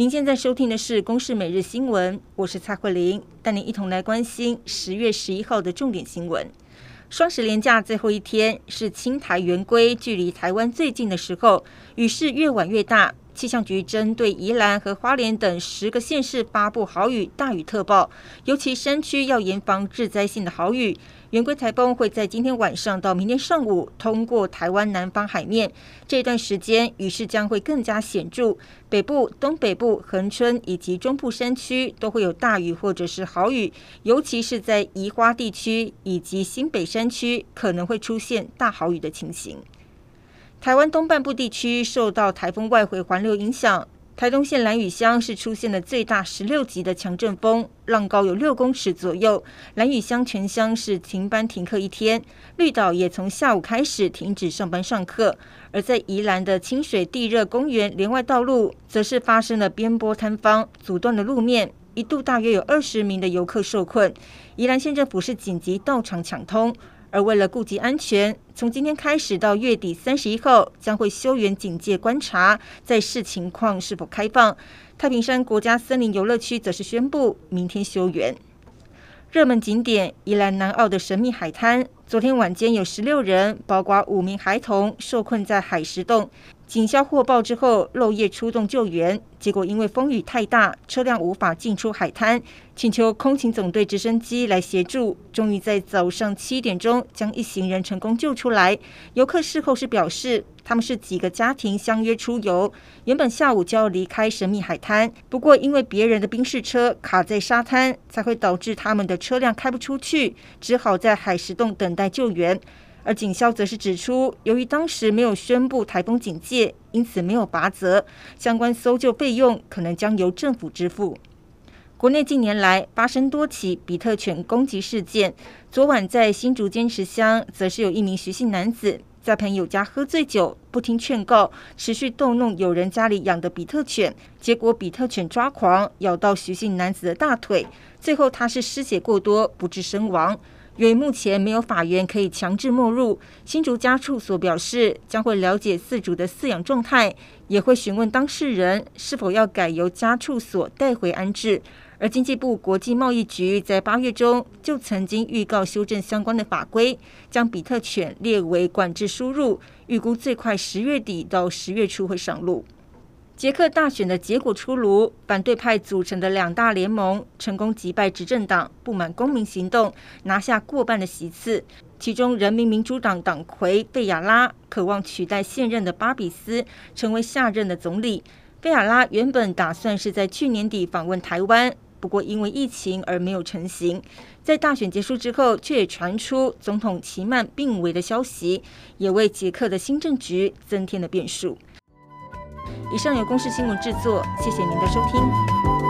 您现在收听的是《公视每日新闻》，我是蔡慧玲，带您一同来关心十月十一号的重点新闻。双十连假最后一天是青台圆规距离台湾最近的时候，雨势越晚越大。气象局针对宜兰和花莲等十个县市发布豪雨大雨特报，尤其山区要严防致灾性的豪雨。圆规台风会在今天晚上到明天上午通过台湾南方海面，这段时间雨势将会更加显著。北部、东北部、恒春以及中部山区都会有大雨或者是豪雨，尤其是在宜花地区以及新北山区可能会出现大豪雨的情形。台湾东半部地区受到台风外围环流影响。台东县兰屿乡是出现了最大十六级的强阵风，浪高有六公尺左右。兰屿乡全乡是停班停课一天，绿岛也从下午开始停止上班上课。而在宜兰的清水地热公园连外道路，则是发生了边坡坍方，阻断了路面，一度大约有二十名的游客受困。宜兰县政府是紧急到场抢通。而为了顾及安全，从今天开始到月底三十一号，将会修园警戒观察，在视情况是否开放。太平山国家森林游乐区则是宣布明天休园。热门景点宜兰南澳的神秘海滩，昨天晚间有十六人，包括五名孩童，受困在海石洞。警消获报之后，漏夜出动救援，结果因为风雨太大，车辆无法进出海滩，请求空勤总队直升机来协助，终于在早上七点钟将一行人成功救出来。游客事后是表示，他们是几个家庭相约出游，原本下午就要离开神秘海滩，不过因为别人的宾士车卡在沙滩，才会导致他们的车辆开不出去，只好在海石洞等待救援。而警消则是指出，由于当时没有宣布台风警戒，因此没有罚则，相关搜救费用可能将由政府支付。国内近年来发生多起比特犬攻击事件，昨晚在新竹尖石乡，则是有一名徐姓男子在朋友家喝醉酒，不听劝告，持续逗弄友人家里养的比特犬，结果比特犬抓狂，咬到徐姓男子的大腿，最后他是失血过多，不治身亡。由于目前没有法院可以强制没入，新竹家畜所表示将会了解饲主的饲养状态，也会询问当事人是否要改由家畜所带回安置。而经济部国际贸易局在八月中就曾经预告修正相关的法规，将比特犬列为管制输入，预估最快十月底到十月初会上路。捷克大选的结果出炉，反对派组成的两大联盟成功击败执政党，不满公民行动拿下过半的席次。其中，人民民主党党魁费亚拉渴望取代现任的巴比斯成为下任的总理。费亚拉原本打算是在去年底访问台湾，不过因为疫情而没有成行。在大选结束之后，却也传出总统齐曼病危的消息，也为捷克的新政局增添了变数。以上由公视新闻制作，谢谢您的收听。